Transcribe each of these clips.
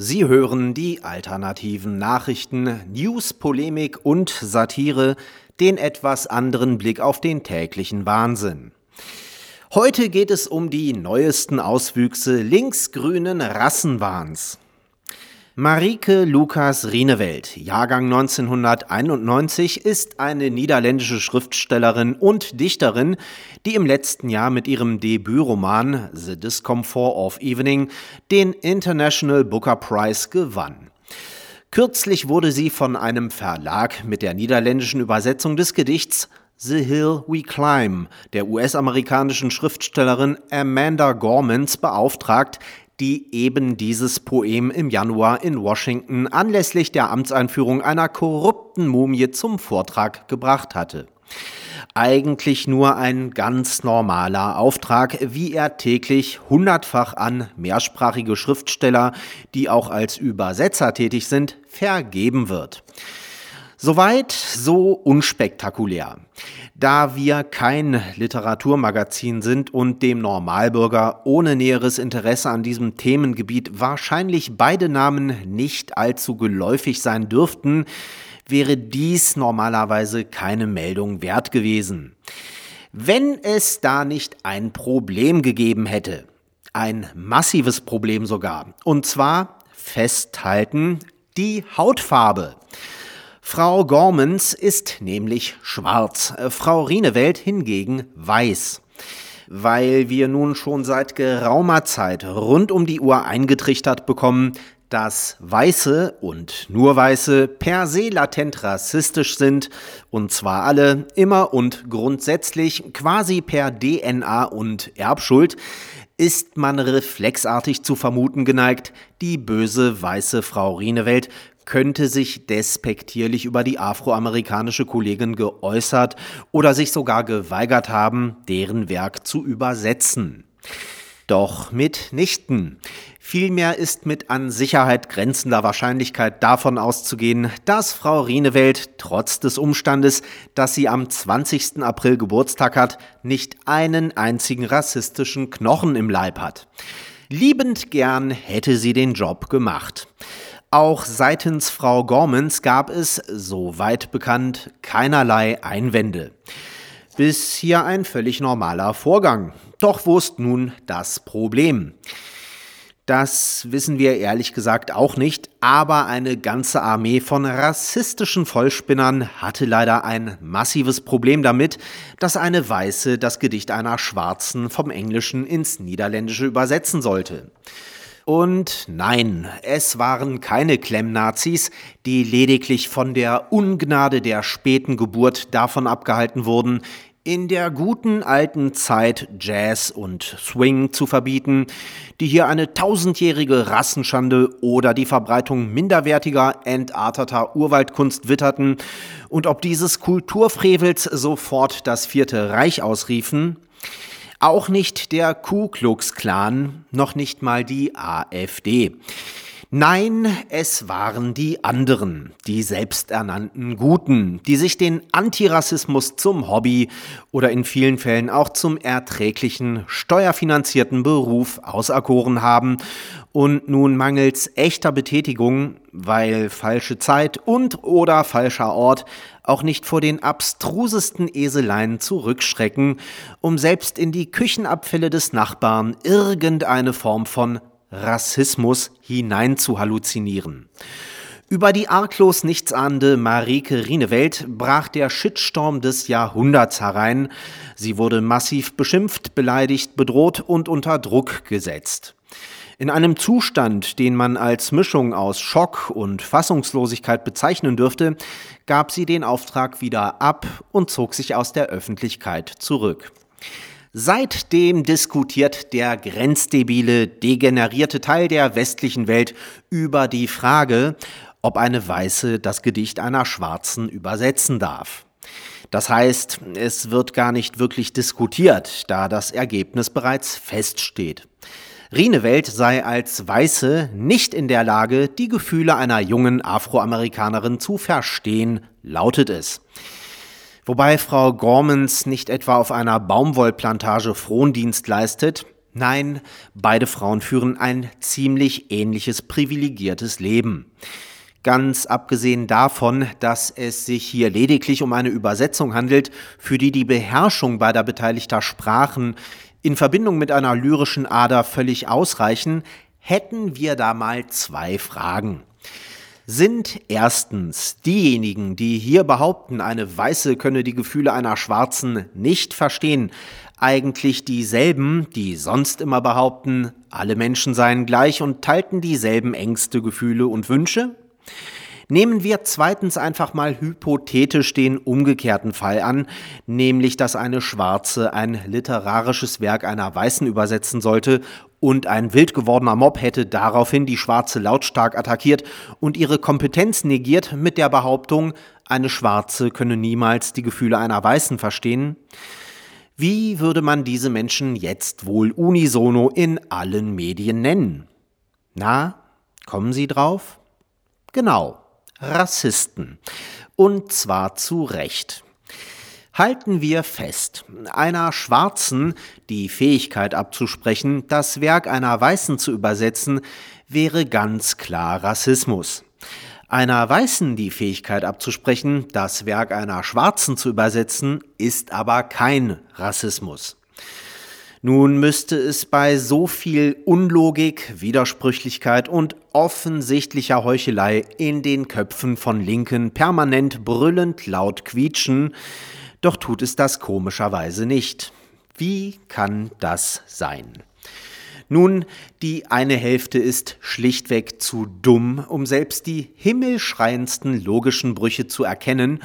Sie hören die alternativen Nachrichten, News, Polemik und Satire, den etwas anderen Blick auf den täglichen Wahnsinn. Heute geht es um die neuesten Auswüchse linksgrünen Rassenwahns. Marike Lukas Rienewelt, Jahrgang 1991, ist eine niederländische Schriftstellerin und Dichterin, die im letzten Jahr mit ihrem Debütroman The Discomfort of Evening den International Booker Prize gewann. Kürzlich wurde sie von einem Verlag mit der niederländischen Übersetzung des Gedichts The Hill We Climb der US-amerikanischen Schriftstellerin Amanda Gormans beauftragt, die eben dieses Poem im Januar in Washington anlässlich der Amtseinführung einer korrupten Mumie zum Vortrag gebracht hatte. Eigentlich nur ein ganz normaler Auftrag, wie er täglich hundertfach an mehrsprachige Schriftsteller, die auch als Übersetzer tätig sind, vergeben wird. Soweit so unspektakulär. Da wir kein Literaturmagazin sind und dem Normalbürger ohne näheres Interesse an diesem Themengebiet wahrscheinlich beide Namen nicht allzu geläufig sein dürften, wäre dies normalerweise keine Meldung wert gewesen. Wenn es da nicht ein Problem gegeben hätte, ein massives Problem sogar, und zwar festhalten die Hautfarbe. Frau Gormans ist nämlich schwarz, äh, Frau Rienewelt hingegen weiß. Weil wir nun schon seit geraumer Zeit rund um die Uhr eingetrichtert bekommen, dass Weiße und nur Weiße per se latent rassistisch sind, und zwar alle, immer und grundsätzlich, quasi per DNA und Erbschuld, ist man reflexartig zu vermuten geneigt, die böse weiße Frau Rienewelt könnte sich despektierlich über die afroamerikanische Kollegin geäußert oder sich sogar geweigert haben, deren Werk zu übersetzen. Doch mitnichten. Vielmehr ist mit an Sicherheit grenzender Wahrscheinlichkeit davon auszugehen, dass Frau Rienewelt trotz des Umstandes, dass sie am 20. April Geburtstag hat, nicht einen einzigen rassistischen Knochen im Leib hat. Liebend gern hätte sie den Job gemacht. Auch seitens Frau Gormans gab es, soweit bekannt, keinerlei Einwände. Bis hier ein völlig normaler Vorgang. Doch wo ist nun das Problem? Das wissen wir ehrlich gesagt auch nicht, aber eine ganze Armee von rassistischen Vollspinnern hatte leider ein massives Problem damit, dass eine Weiße das Gedicht einer Schwarzen vom Englischen ins Niederländische übersetzen sollte. Und nein, es waren keine Klemmnazis, die lediglich von der Ungnade der späten Geburt davon abgehalten wurden, in der guten alten Zeit Jazz und Swing zu verbieten, die hier eine tausendjährige Rassenschande oder die Verbreitung minderwertiger, entarteter Urwaldkunst witterten und ob dieses Kulturfrevels sofort das Vierte Reich ausriefen, auch nicht der Ku Klux Klan, noch nicht mal die AfD. Nein, es waren die anderen, die selbsternannten Guten, die sich den Antirassismus zum Hobby oder in vielen Fällen auch zum erträglichen, steuerfinanzierten Beruf auserkoren haben und nun mangels echter Betätigung, weil falsche Zeit und oder falscher Ort auch nicht vor den abstrusesten Eseleien zurückschrecken, um selbst in die Küchenabfälle des Nachbarn irgendeine Form von Rassismus hinein zu halluzinieren. Über die arglos nichtsahnende Marike Rienewelt brach der Shitstorm des Jahrhunderts herein. Sie wurde massiv beschimpft, beleidigt, bedroht und unter Druck gesetzt. In einem Zustand, den man als Mischung aus Schock und Fassungslosigkeit bezeichnen dürfte, gab sie den Auftrag wieder ab und zog sich aus der Öffentlichkeit zurück. Seitdem diskutiert der grenzdebile, degenerierte Teil der westlichen Welt über die Frage, ob eine Weiße das Gedicht einer Schwarzen übersetzen darf. Das heißt, es wird gar nicht wirklich diskutiert, da das Ergebnis bereits feststeht. Rienewelt sei als Weiße nicht in der Lage, die Gefühle einer jungen Afroamerikanerin zu verstehen, lautet es. Wobei Frau Gormans nicht etwa auf einer Baumwollplantage Frondienst leistet, Nein, beide Frauen führen ein ziemlich ähnliches privilegiertes Leben. Ganz abgesehen davon, dass es sich hier lediglich um eine Übersetzung handelt, für die die Beherrschung beider beteiligter Sprachen in Verbindung mit einer lyrischen Ader völlig ausreichen, hätten wir da mal zwei Fragen. Sind erstens diejenigen, die hier behaupten, eine Weiße könne die Gefühle einer Schwarzen nicht verstehen, eigentlich dieselben, die sonst immer behaupten, alle Menschen seien gleich und teilten dieselben Ängste, Gefühle und Wünsche? Nehmen wir zweitens einfach mal hypothetisch den umgekehrten Fall an, nämlich dass eine Schwarze ein literarisches Werk einer Weißen übersetzen sollte und ein wild gewordener Mob hätte daraufhin die Schwarze lautstark attackiert und ihre Kompetenz negiert mit der Behauptung, eine Schwarze könne niemals die Gefühle einer Weißen verstehen. Wie würde man diese Menschen jetzt wohl unisono in allen Medien nennen? Na, kommen Sie drauf? Genau, Rassisten. Und zwar zu Recht. Halten wir fest, einer Schwarzen die Fähigkeit abzusprechen, das Werk einer Weißen zu übersetzen, wäre ganz klar Rassismus. Einer Weißen die Fähigkeit abzusprechen, das Werk einer Schwarzen zu übersetzen, ist aber kein Rassismus. Nun müsste es bei so viel Unlogik, Widersprüchlichkeit und offensichtlicher Heuchelei in den Köpfen von Linken permanent brüllend laut quietschen, doch tut es das komischerweise nicht. Wie kann das sein? Nun, die eine Hälfte ist schlichtweg zu dumm, um selbst die himmelschreiendsten logischen Brüche zu erkennen,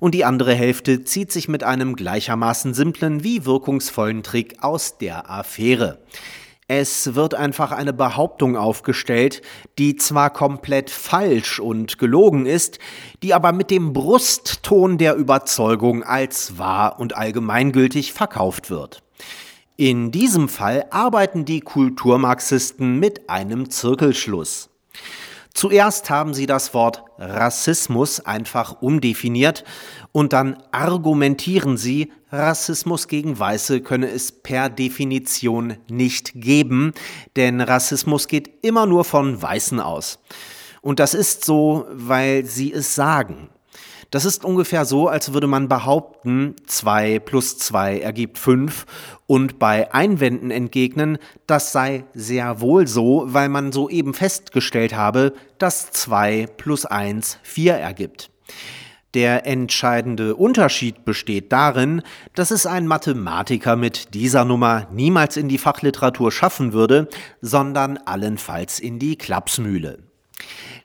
und die andere Hälfte zieht sich mit einem gleichermaßen simplen wie wirkungsvollen Trick aus der Affäre. Es wird einfach eine Behauptung aufgestellt, die zwar komplett falsch und gelogen ist, die aber mit dem Brustton der Überzeugung als wahr und allgemeingültig verkauft wird. In diesem Fall arbeiten die Kulturmarxisten mit einem Zirkelschluss. Zuerst haben sie das Wort Rassismus einfach umdefiniert und dann argumentieren sie, Rassismus gegen Weiße könne es per Definition nicht geben, denn Rassismus geht immer nur von Weißen aus. Und das ist so, weil sie es sagen. Das ist ungefähr so, als würde man behaupten, 2 plus 2 ergibt 5 und bei Einwänden entgegnen, das sei sehr wohl so, weil man soeben festgestellt habe, dass 2 plus 1 4 ergibt. Der entscheidende Unterschied besteht darin, dass es ein Mathematiker mit dieser Nummer niemals in die Fachliteratur schaffen würde, sondern allenfalls in die Klapsmühle.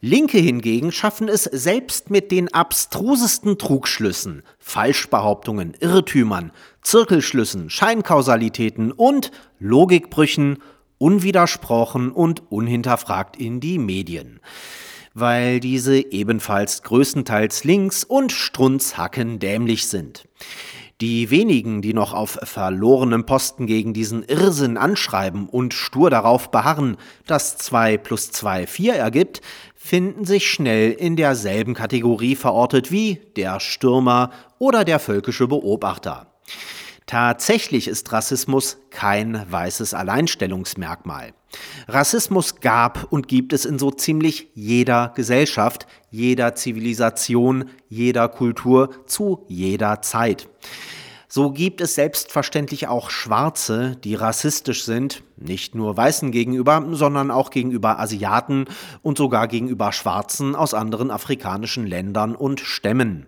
Linke hingegen schaffen es selbst mit den abstrusesten Trugschlüssen, Falschbehauptungen, Irrtümern, Zirkelschlüssen, Scheinkausalitäten und Logikbrüchen unwidersprochen und unhinterfragt in die Medien, weil diese ebenfalls größtenteils links und strunzhacken dämlich sind. Die wenigen, die noch auf verlorenem Posten gegen diesen Irrsinn anschreiben und stur darauf beharren, dass 2 plus 2 4 ergibt, finden sich schnell in derselben Kategorie verortet wie der Stürmer oder der völkische Beobachter. Tatsächlich ist Rassismus kein weißes Alleinstellungsmerkmal. Rassismus gab und gibt es in so ziemlich jeder Gesellschaft, jeder Zivilisation, jeder Kultur zu jeder Zeit. So gibt es selbstverständlich auch Schwarze, die rassistisch sind, nicht nur Weißen gegenüber, sondern auch gegenüber Asiaten und sogar gegenüber Schwarzen aus anderen afrikanischen Ländern und Stämmen.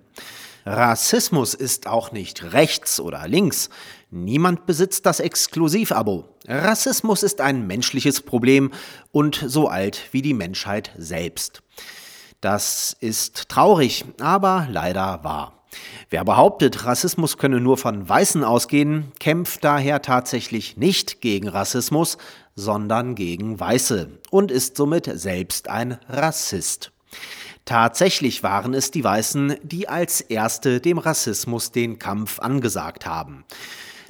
Rassismus ist auch nicht rechts oder links. Niemand besitzt das Exklusivabo. Rassismus ist ein menschliches Problem und so alt wie die Menschheit selbst. Das ist traurig, aber leider wahr. Wer behauptet, Rassismus könne nur von Weißen ausgehen, kämpft daher tatsächlich nicht gegen Rassismus, sondern gegen Weiße und ist somit selbst ein Rassist. Tatsächlich waren es die Weißen, die als Erste dem Rassismus den Kampf angesagt haben.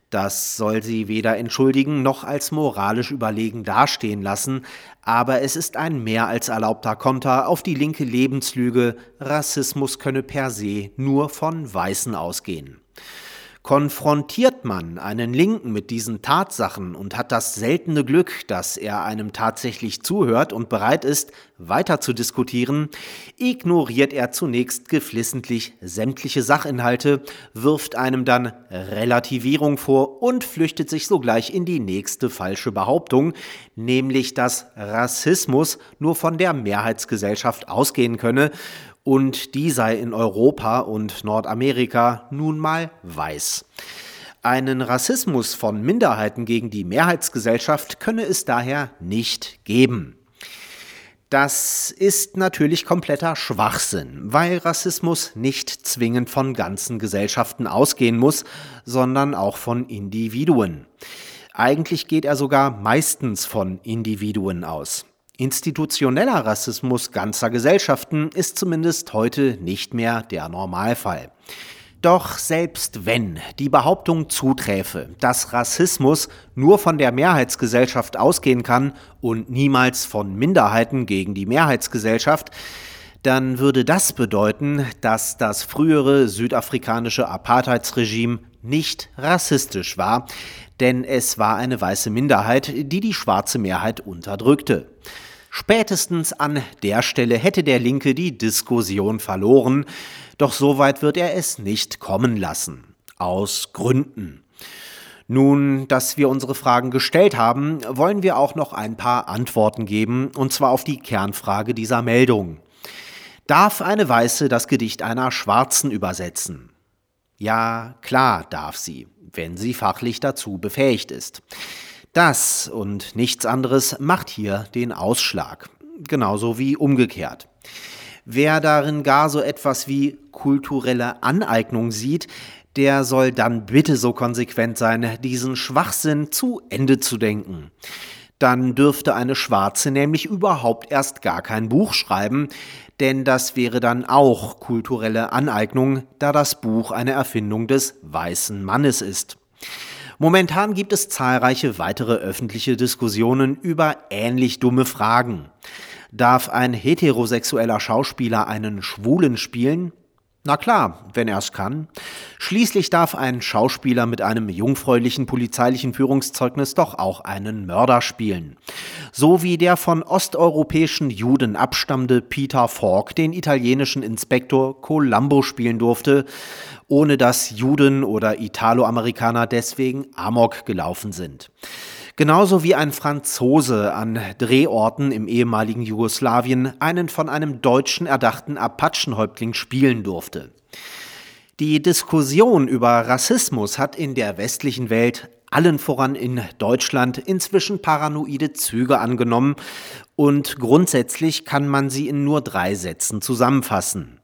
Das soll sie weder entschuldigen noch als moralisch überlegen dastehen lassen, aber es ist ein mehr als erlaubter Konter auf die linke Lebenslüge, Rassismus könne per se nur von Weißen ausgehen. Konfrontiert man einen Linken mit diesen Tatsachen und hat das seltene Glück, dass er einem tatsächlich zuhört und bereit ist, weiter zu diskutieren, ignoriert er zunächst geflissentlich sämtliche Sachinhalte, wirft einem dann Relativierung vor und flüchtet sich sogleich in die nächste falsche Behauptung, nämlich dass Rassismus nur von der Mehrheitsgesellschaft ausgehen könne und die sei in Europa und Nordamerika nun mal weiß. Einen Rassismus von Minderheiten gegen die Mehrheitsgesellschaft könne es daher nicht geben. Das ist natürlich kompletter Schwachsinn, weil Rassismus nicht zwingend von ganzen Gesellschaften ausgehen muss, sondern auch von Individuen. Eigentlich geht er sogar meistens von Individuen aus. Institutioneller Rassismus ganzer Gesellschaften ist zumindest heute nicht mehr der Normalfall. Doch selbst wenn die Behauptung zuträfe, dass Rassismus nur von der Mehrheitsgesellschaft ausgehen kann und niemals von Minderheiten gegen die Mehrheitsgesellschaft, dann würde das bedeuten, dass das frühere südafrikanische Apartheidsregime nicht rassistisch war, denn es war eine weiße Minderheit, die die schwarze Mehrheit unterdrückte. Spätestens an der Stelle hätte der Linke die Diskussion verloren, doch so weit wird er es nicht kommen lassen. Aus Gründen. Nun, dass wir unsere Fragen gestellt haben, wollen wir auch noch ein paar Antworten geben, und zwar auf die Kernfrage dieser Meldung. Darf eine Weiße das Gedicht einer Schwarzen übersetzen? Ja, klar darf sie, wenn sie fachlich dazu befähigt ist. Das und nichts anderes macht hier den Ausschlag, genauso wie umgekehrt. Wer darin gar so etwas wie kulturelle Aneignung sieht, der soll dann bitte so konsequent sein, diesen Schwachsinn zu Ende zu denken. Dann dürfte eine Schwarze nämlich überhaupt erst gar kein Buch schreiben, denn das wäre dann auch kulturelle Aneignung, da das Buch eine Erfindung des weißen Mannes ist. Momentan gibt es zahlreiche weitere öffentliche Diskussionen über ähnlich dumme Fragen. Darf ein heterosexueller Schauspieler einen Schwulen spielen? Na klar, wenn er es kann. Schließlich darf ein Schauspieler mit einem jungfräulichen polizeilichen Führungszeugnis doch auch einen Mörder spielen. So wie der von osteuropäischen Juden abstammende Peter Falk den italienischen Inspektor Columbo spielen durfte, ohne dass Juden oder Italoamerikaner deswegen Amok gelaufen sind. Genauso wie ein Franzose an Drehorten im ehemaligen Jugoslawien einen von einem Deutschen erdachten Apachenhäuptling spielen durfte. Die Diskussion über Rassismus hat in der westlichen Welt, allen voran in Deutschland, inzwischen paranoide Züge angenommen und grundsätzlich kann man sie in nur drei Sätzen zusammenfassen.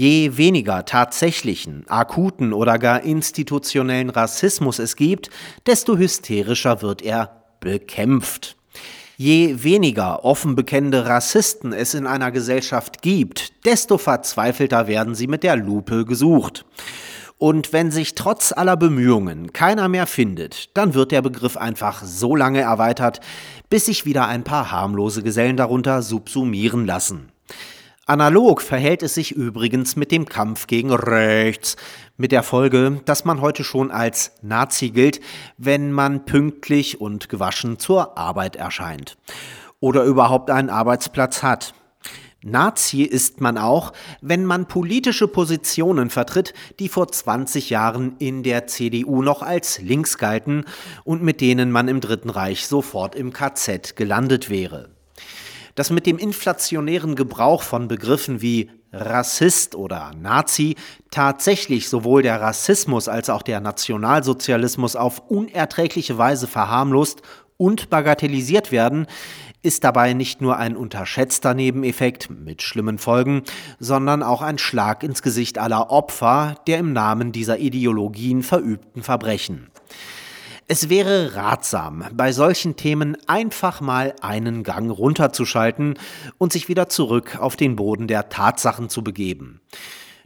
Je weniger tatsächlichen, akuten oder gar institutionellen Rassismus es gibt, desto hysterischer wird er bekämpft. Je weniger offen bekennende Rassisten es in einer Gesellschaft gibt, desto verzweifelter werden sie mit der Lupe gesucht. Und wenn sich trotz aller Bemühungen keiner mehr findet, dann wird der Begriff einfach so lange erweitert, bis sich wieder ein paar harmlose Gesellen darunter subsumieren lassen. Analog verhält es sich übrigens mit dem Kampf gegen rechts, mit der Folge, dass man heute schon als Nazi gilt, wenn man pünktlich und gewaschen zur Arbeit erscheint oder überhaupt einen Arbeitsplatz hat. Nazi ist man auch, wenn man politische Positionen vertritt, die vor 20 Jahren in der CDU noch als links galten und mit denen man im Dritten Reich sofort im KZ gelandet wäre dass mit dem inflationären Gebrauch von Begriffen wie Rassist oder Nazi tatsächlich sowohl der Rassismus als auch der Nationalsozialismus auf unerträgliche Weise verharmlost und bagatellisiert werden, ist dabei nicht nur ein unterschätzter Nebeneffekt mit schlimmen Folgen, sondern auch ein Schlag ins Gesicht aller Opfer der im Namen dieser Ideologien verübten Verbrechen. Es wäre ratsam, bei solchen Themen einfach mal einen Gang runterzuschalten und sich wieder zurück auf den Boden der Tatsachen zu begeben.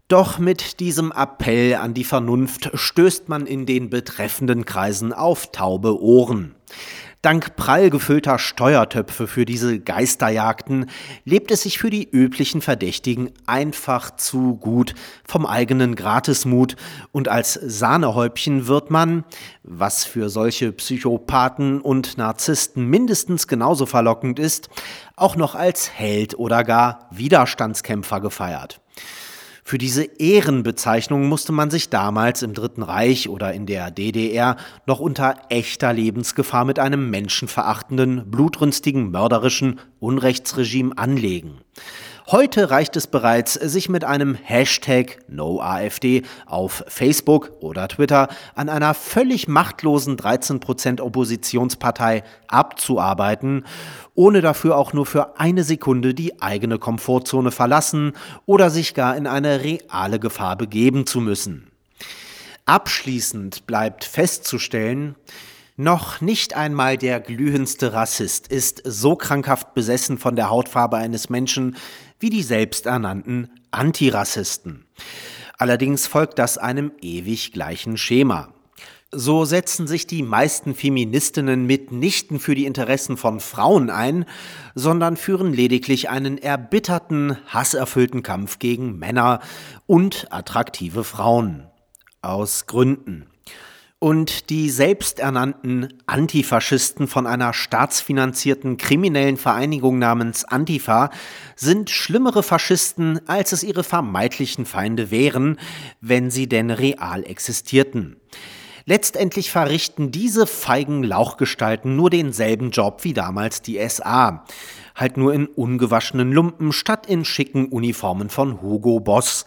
Doch mit diesem Appell an die Vernunft stößt man in den betreffenden Kreisen auf taube Ohren. Dank prall gefüllter Steuertöpfe für diese Geisterjagden lebt es sich für die üblichen Verdächtigen einfach zu gut vom eigenen Gratismut und als Sahnehäubchen wird man, was für solche Psychopathen und Narzissten mindestens genauso verlockend ist, auch noch als Held oder gar Widerstandskämpfer gefeiert. Für diese Ehrenbezeichnung musste man sich damals im Dritten Reich oder in der DDR noch unter echter Lebensgefahr mit einem menschenverachtenden, blutrünstigen, mörderischen Unrechtsregime anlegen. Heute reicht es bereits, sich mit einem Hashtag NoAfD auf Facebook oder Twitter an einer völlig machtlosen 13% Oppositionspartei abzuarbeiten, ohne dafür auch nur für eine Sekunde die eigene Komfortzone verlassen oder sich gar in eine reale Gefahr begeben zu müssen. Abschließend bleibt festzustellen, noch nicht einmal der glühendste Rassist ist so krankhaft besessen von der Hautfarbe eines Menschen wie die selbsternannten Antirassisten. Allerdings folgt das einem ewig gleichen Schema. So setzen sich die meisten Feministinnen mitnichten für die Interessen von Frauen ein, sondern führen lediglich einen erbitterten, hasserfüllten Kampf gegen Männer und attraktive Frauen. Aus Gründen und die selbsternannten Antifaschisten von einer staatsfinanzierten kriminellen Vereinigung namens Antifa sind schlimmere Faschisten, als es ihre vermeintlichen Feinde wären, wenn sie denn real existierten. Letztendlich verrichten diese feigen Lauchgestalten nur denselben Job wie damals die SA. Halt nur in ungewaschenen Lumpen statt in schicken Uniformen von Hugo Boss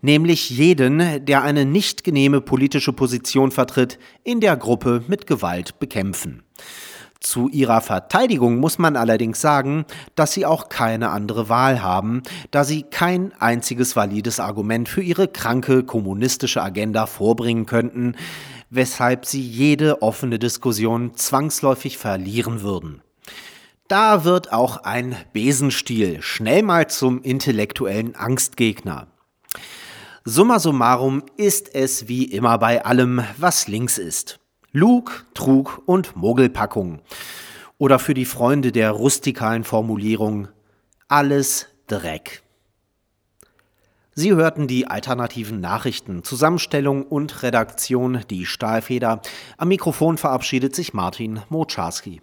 nämlich jeden, der eine nicht genehme politische Position vertritt, in der Gruppe mit Gewalt bekämpfen. Zu ihrer Verteidigung muss man allerdings sagen, dass sie auch keine andere Wahl haben, da sie kein einziges valides Argument für ihre kranke kommunistische Agenda vorbringen könnten, weshalb sie jede offene Diskussion zwangsläufig verlieren würden. Da wird auch ein Besenstiel schnell mal zum intellektuellen Angstgegner. Summa summarum ist es wie immer bei allem, was links ist. Lug, Trug und Mogelpackung. Oder für die Freunde der rustikalen Formulierung alles Dreck. Sie hörten die alternativen Nachrichten, Zusammenstellung und Redaktion, die Stahlfeder. Am Mikrofon verabschiedet sich Martin Moczarski.